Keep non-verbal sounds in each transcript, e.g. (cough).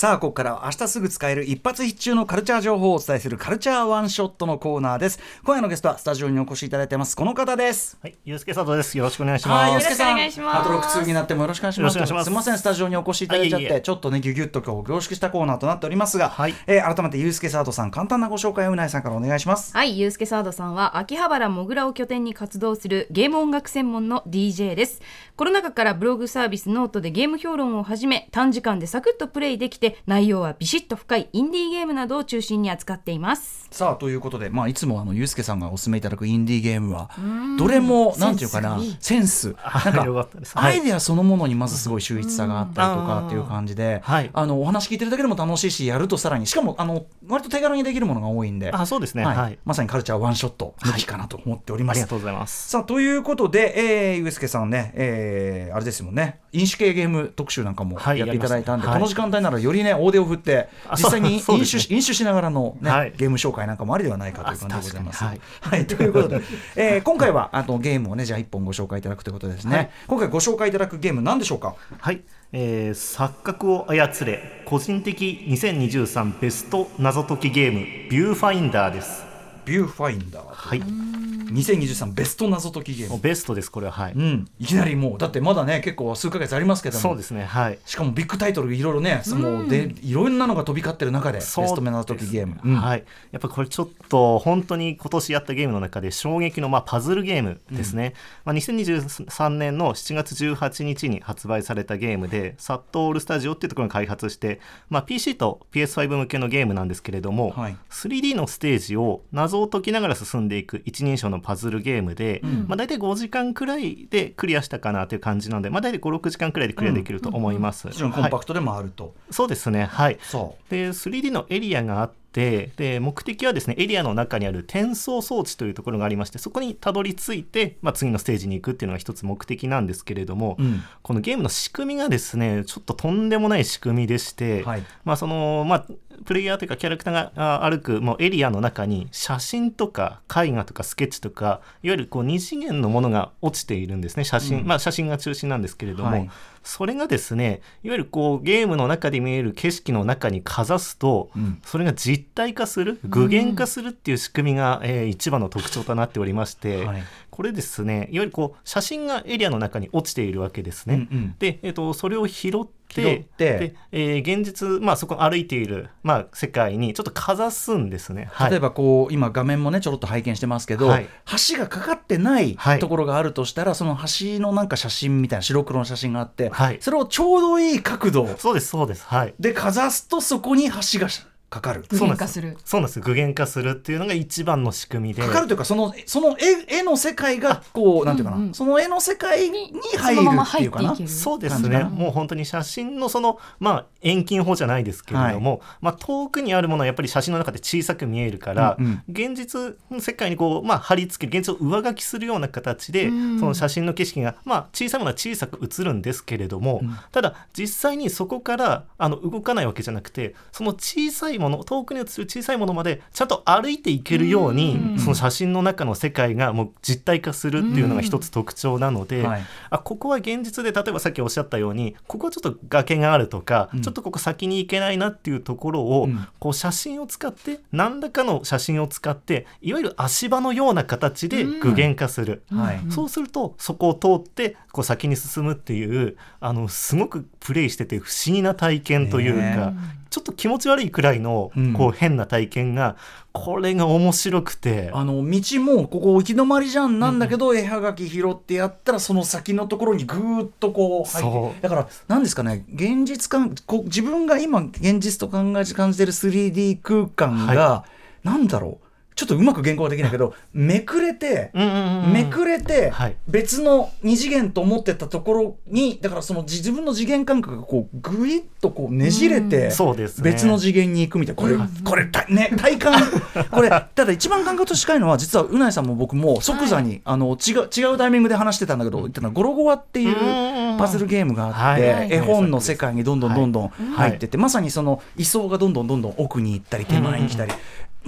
さあここからは明日すぐ使える一発必中のカルチャー情報をお伝えするカルチャーワンショットのコーナーです今夜のゲストはスタジオにお越しいただいてますこの方ですはい、ゆうすけ佐藤です。よろしくお願いします。はい、ゆうすけさん、よろしくお願いしますハートロック2になってもよろしくお願いします。よろしくお願いしますすみません、スタジオにお越しいただいちゃって、ちょっとね、ぎゅぎゅっと今日凝縮したコーナーとなっておりますが、はいえー改めてゆうすけさとさん、簡単なご紹介をうないさんからお願いします。はい、ゆうすけサードさんは秋葉原もぐらを拠点に活動するゲーム音楽専門の DJ です。コロナ禍からブログサービスノートでゲーム評論を始め、短時間でサクッとプレイできて、内容はビシッと深いインディーゲームなどを中心に扱っています。さあということで、まあ、いつもあのゆうすけさんがお勧めいただくインディーゲームはどれもなんていうかなセンスなんかアイデアそのものにまずすごい秀逸さがあったりとかっていう感じで、はい。あのお話聞いてるだけでも楽しいしやるとさらにしかもあの割と手軽にできるものが多いんであ、そうですね。はい。はい。まさにカルチャーワンショットの日かなと思っております。ありがとうございます。さあということで、えー、ゆうすけさんね、えー、あれですもんね。飲酒系ゲーム特集なんかもはいやっていただいたんで、この時間帯ならよりね大手を振ってあ実際に飲酒,、飲酒しながらの、ねはい。ゲーム紹介なんかもありではないかという感じでございます。はい、ということで、えー、今回はあのゲームをねじゃあ一本ご紹介いただくということですね、はい。今回ご紹介いただくゲーム何でしょうか？はい。えー、錯覚を操れ、個人的2023ベスト謎解きゲーム、ビューファインダーです。ビューファインダーはい。2023ベスト謎解きゲームもうベストです、これは。はい。うんいきなりもうだってまだね結構数ヶ月ありますけどもそうですね。はい。しかもビッグタイトルいろいろね、そのでいろんなのが飛び交ってる中でベスト謎解きゲーム。ですはい、やっぱこれちょっと本当に今年やったゲームの中で衝撃のまあパズルゲームですね、まあ、2023年の7月18日に発売されたゲームでサットオールスタジオっていうところが開発して、まあ、PC と PS5 向けのゲームなんですけれども、はい 3D のステージを謎を解きながら進んでいく一人称のパズルゲームで、まあ、大体5時間くらいでクリアしたかなという感じなので、まあ、大体56時間くらいでクリアできると思います、もちろんコンパクトでもあると。そうですね。はい。そで 3D のエリアがあってで目的はですねエリアの中にある転送装置というところがありましてそこにたどり着いて、まあ、次のステージに行くっていうのが一つ目的なんですけれども、う。うん。このゲームの仕組みがですねちょっととんでもない仕組みでして、はい。まあそのまあ、プレイヤーというかキャラクターがあ歩くもうエリアの中に写真とか絵画とかスケッチとかいわゆるこう二次元のものが落ちているんですね写真、うんまあ写真が中心なんですけれども、はいそれがですねいわゆるこうゲームの中で見える景色の中にかざすと、うんそれが実体化する具現化するっていう仕組みが、えー一番の特徴となっておりまして、はい。これですねいわゆるこう写真がエリアの中に落ちているわけですね。うんうん。で、えー、とそれを拾ってで、えー現実、まあ、そこ歩いている、まあ、世界にちょっとかざすんですね。はい。例えばこう今画面もねちょろっと拝見してますけど、はい。橋がかかってないはい。ところがあるとしたら、その橋のなんか写真みたいな白黒の写真があって、はい。それをちょうどいい角度そうですそうです。はい。でかざすとそこに橋がかかる。具そうなんです。現化する。そうなんです。具現化するっていうのが一番の仕組みで。かかるというかそのその絵絵の世界がこうなんていうかな、うん。うんその絵の世界に入るっていうかな。そうですね。もう本当に写真のそのまあ遠近法じゃないですけれども、まあ、遠くにあるものはやっぱり写真の中で小さく見えるから、うんうん。現実の世界にこう、まあ、貼り付ける現実を上書きするような形で、うん。その写真の景色が、まあ、小さいものは小さく写るんですけれども、うん。ただ実際にそこからあの動かないわけじゃなくてその小さいもの遠くに写る小さいものまでちゃんと歩いていけるように、うん。その写真の中の世界がもう実体化するっていうのが一つ特徴なので、はい。あここは現実で例えばさっきおっしゃったようにここはちょっと崖があるとか、うん。ちょっとここ先に行けないなっていうところを、うん。こう写真を使って何らかの写真を使っていわゆる足場のような形で具現化する。はい。そうするとそこを通ってこう先に進むっていうあのすごくプレイしてて不思議な体験というねか、ちょっと気持ち悪いくらいのうん。こう変な体験がこれが面白くて。あの道もここ行き止まりじゃんなんだけど、絵はがき拾ってやったらその先のところにぐーっとこう入ってだから何ですかね現実感こう自分が今現実と考え感じてる 3D 空間が、なんだろうちょっとうまく原稿ができないけどめくれて、めくれて、はい。別の二次元と思ってたところにだからその自分の次元感覚がこうぐいっとこうねじれて、そうですね。別の次元に行くみたいな。これ、これたね体感。(laughs) これただ一番感覚と近いのは実はうないさんも僕も即座に、あの違う違うタイミングで話してたんだけど言ったのはゴロゴワっていううんパズルゲームがあって、はい。絵本の世界にどんどんどんどんはい入ってて、まさにその位相がどんどんどんどん奥に行ったり手前に来たり。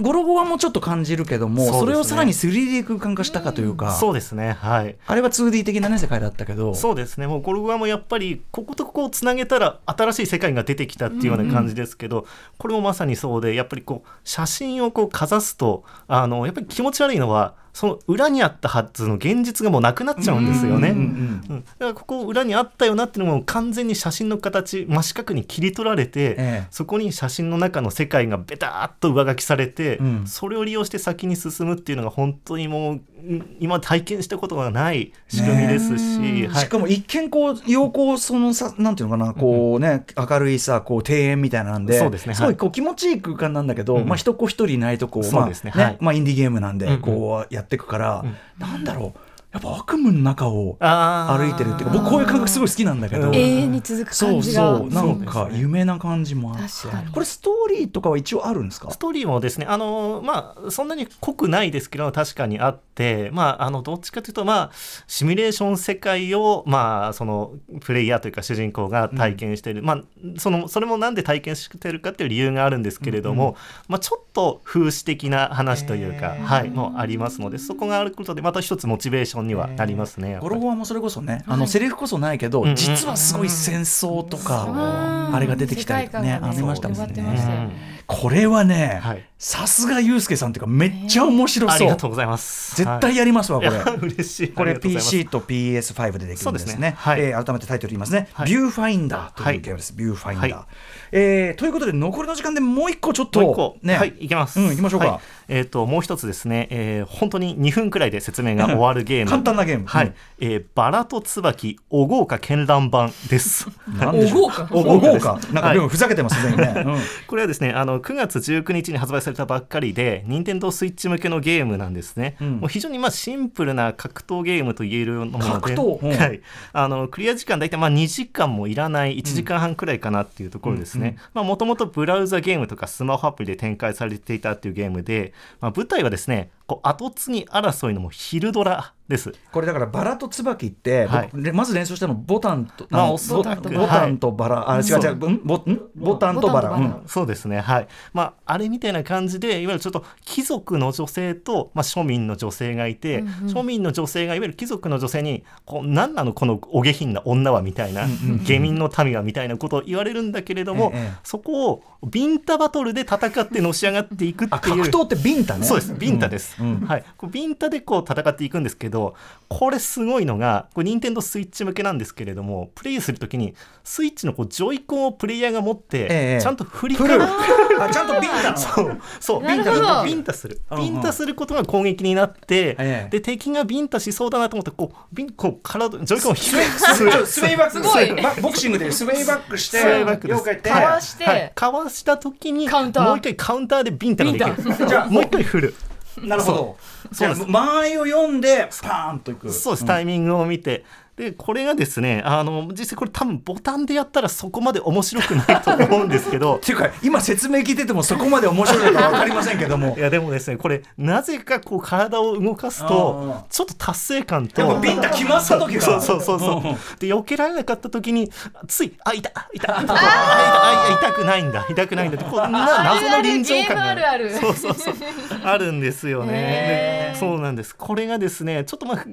ゴロゴワもちょっと感じるけどもそ,、ね。れをさらに 3D 空間化したかというか、そうですね。はい。あれは 2D 的なね世界だったけど。そうですね。もうゴルゴワもやっぱりこことここをつなげたら新しい世界が出てきたっていうような感じですけど、これもまさにそうでやっぱりこう写真をこうかざすとあのやっぱり気持ち悪いのはその裏にあったはずの現実がもうなくなっちゃうんですよね。うんうんうんだからここ裏にあったよなっていうのも完全に写真の形真四角に切り取られて、ええ。そこに写真の中の世界がベターっと上書きされて、うん。それを利用して先に進むっていうのが本当にもううん今体験したことがない仕組みですし、はい。しかも一見こう陽光そのさなんていうのかなこうね明るいさこう庭園みたいなんでそうですねはい。ごいこう気持ちいい空間なんだけど、うん。まあ人っ子一人いないとこうそうまあですねはい。まあインディーゲームなんでこうやっていくから、うん。なんだろうやっぱ悪夢の中を歩いてるっていうか僕こういう感覚すごい好きなんだけど。うん。永遠に続くそう感じが。そうなんか夢な感じもあって。確かに。これストーリーとかは一応あるんですか？ストーリーもですね、あのまあ、そんなに濃くないですけど、確かにあって、まあ、あのどっちかというと、まあ、シミュレーション世界を、まあ、そのプレイヤーというか、主人公が体験している、まあ、そのそれもなんで体験してるかっていう理由があるんですけれども、まあ、ちょっと風刺的な話というか、はい、もありますので、そこがあることで、また一つモチベーションにはなりますね。ゴロゴワもそれこそね、あはい。のセリフこそないけど、実はすごい戦争とか、うんあれが出てきたりとかねありましたもんね。これはね、はいさすがユウスケさんっていうかめっちゃ面白そう。ありがとうございます。絶対やりますわ、これ。(laughs) 嬉しい。これ PC と PS5 でできるんですそうですねね。はいえー改めてタイトル言いますね。はいビューファインダーというゲームです。ビューファインダー。はいえーということで残りの時間でもう一個ちょっともう一個、ね、はい、いきます。うん行きましょうかはいえっ、と、もう一つですね、えー本当に2分くらいで説明が終わるゲーム。簡単なゲームはい、うんえーバラと椿、お豪華絢爛版です。なんでしょうお豪華お豪華。なんかはいでもふざけてますね。ねうん (laughs) これはですね、あの9月19日に発売されたばっかりで、任天堂スイッチ向けのゲームなんですね。うん。もう非常にまあシンプルな格闘ゲームと言えるもので、格闘？うん。はい、あのクリア時間大体まあ2時間もいらない1時間半くらいかなっていうところですね。まあもともとブラウザゲームとかスマホアプリで展開されていたっていうゲームで、まあ、舞台はですね、こう後継ぎ争いのもう昼ドラです。これだからバラと椿って、はい。僕まず連想したのボタンとまあボボタンとバラ、あ違う違ううんボん？ボタンとバラボタンとバラ。うん。そうですね、はい。まあ、あれみたいな感じでいわゆるちょっと貴族の女性と、まあ、庶民の女性がいて、うんうん。庶民の女性がいわゆる貴族の女性にこう何なのこのお下品な女はみたいな、うんうん下民の民はみたいなことを言われるんだけれども、ええ。ええそこをビンタバトルで戦ってのし上がっていくっていう。あ格闘ってビンタね。そうです、ビンタです。うんうん。はい、こうビンタでこう戦っていくんですけど、これすごいのが、これ任天堂スイッチ向けなんですけれども、プレイするときにスイッチのこうジョイコンをプレイヤーが持って、ええ。ちゃんと振りかる。あちゃんとビンタ。の (laughs) そう、そう、ビンタ、ビンタする。ビンタすることが攻撃になって、ええ。で、敵がビンタしそうだなと思って、こう、ビン、こう、体、ジョイコンをスウェイスウェイスウェイバック。すごい。バボクシングでスウェイバックしてスウェイバックです。よけて。かわして、はい、かわした時に、カウンター。もう一回カウンターでビンタができる。じゃあもう一回振る。なるほど。そう。ですじゃあ間合いを読んでパーンといく。そうです、タイミングを見て。でこれがですねあの実際これ多分ボタンでやったらそこまで面白くないと思うんですけど。(laughs) っていうか今説明聞いててもそこまで面白いのか分かりませんけども。(laughs) いやでもですねこれなぜかこう体を動かすあとちょっと達成感と。ビンタ決まった時がそうそうそうそう。うんうんで避けられなかった時についあ痛い痛い (laughs) 痛い痛いあ痛くないんだ痛くないんだってこうな謎の臨場感が。あるあるゲームあるある。そうそうそう。あるんですよへねそうなんです。これがですねちょっとまあ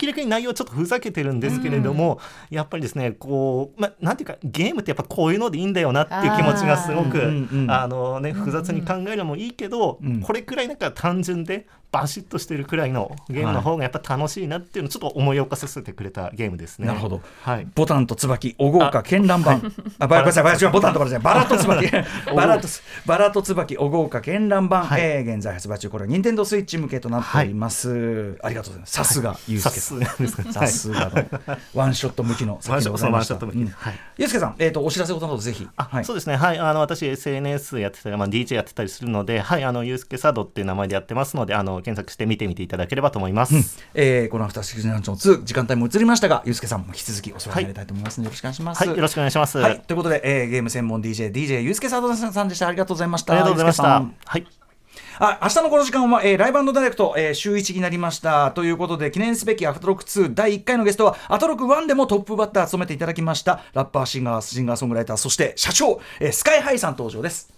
明らかに内容はちょっとふざけてるんでですけれども、やっぱりですねこう、ま、なんていうかゲームってやっぱこういうのでいいんだよなっていう気持ちがすごくあの、ね、複雑に考えるのもいいけど、これくらいなんか単純でバシッとしてるくらいのゲームの方がやっぱ楽しいなっていうのをちょっと思い起こさせてくれたゲームですね。なるほど。はい。ボタンと椿お豪華絢爛版あばごめんなさいボタンとバラじゃないバラと椿バラと (laughs) バラと椿お豪華絢爛版、はい。えー現在発売中。これは任天堂スイッチ向けとなっております、ありがとうございます。さすがゆうさすけさん。さすがの。ワンショット向きの。ワンショット向きゆうすけさん、えっ、とお知らせことなどぜひ。あはい。そうですね、はい、あの私、SNS やってたり、まあ、DJ やってたりするので、はい、あのユースケサドっていう名前でやってますので、あの検索して見てみていただければと思います。えーこのアフターシックスジェネラション2時間帯も移りましたが、ゆうすけさんも引き続きお世話になりたいと思いますので、よろしくお願いします。はい、よろしくお願いします。はい、ということで、えーゲーム専門 DJ、DJ ゆうすけさんさんでした。ありがとうございました。ありがとうございました。はい。あ明日のこの時間は、えーライブダイレクト、えー週1になりましたということで記念すべきアフターロック2第1回のゲストはアトロック1でもトップバッター務めていただきましたラッパーシンガーシンガーソングライターそして社長、えースカイハイさん登場です